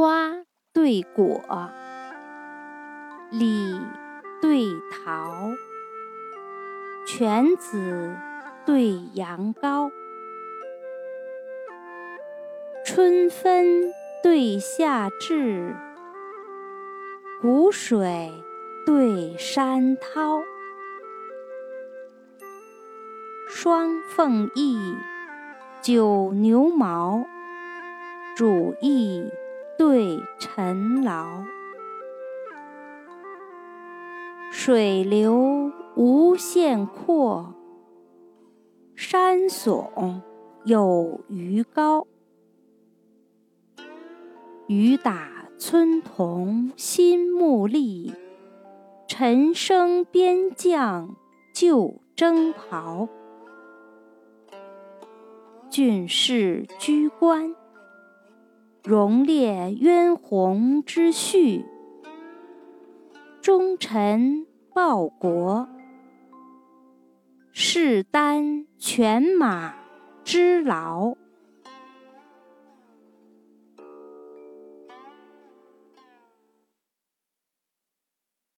瓜对果，李对桃，犬子对羊羔，春分对夏至，谷水对山涛，双凤翼，九牛毛，主义对臣劳。水流无限阔，山耸有余高。雨打村童心木立，晨生边将旧征袍。俊士居官，荣列渊鸿之序；忠臣报国，誓担犬马之劳。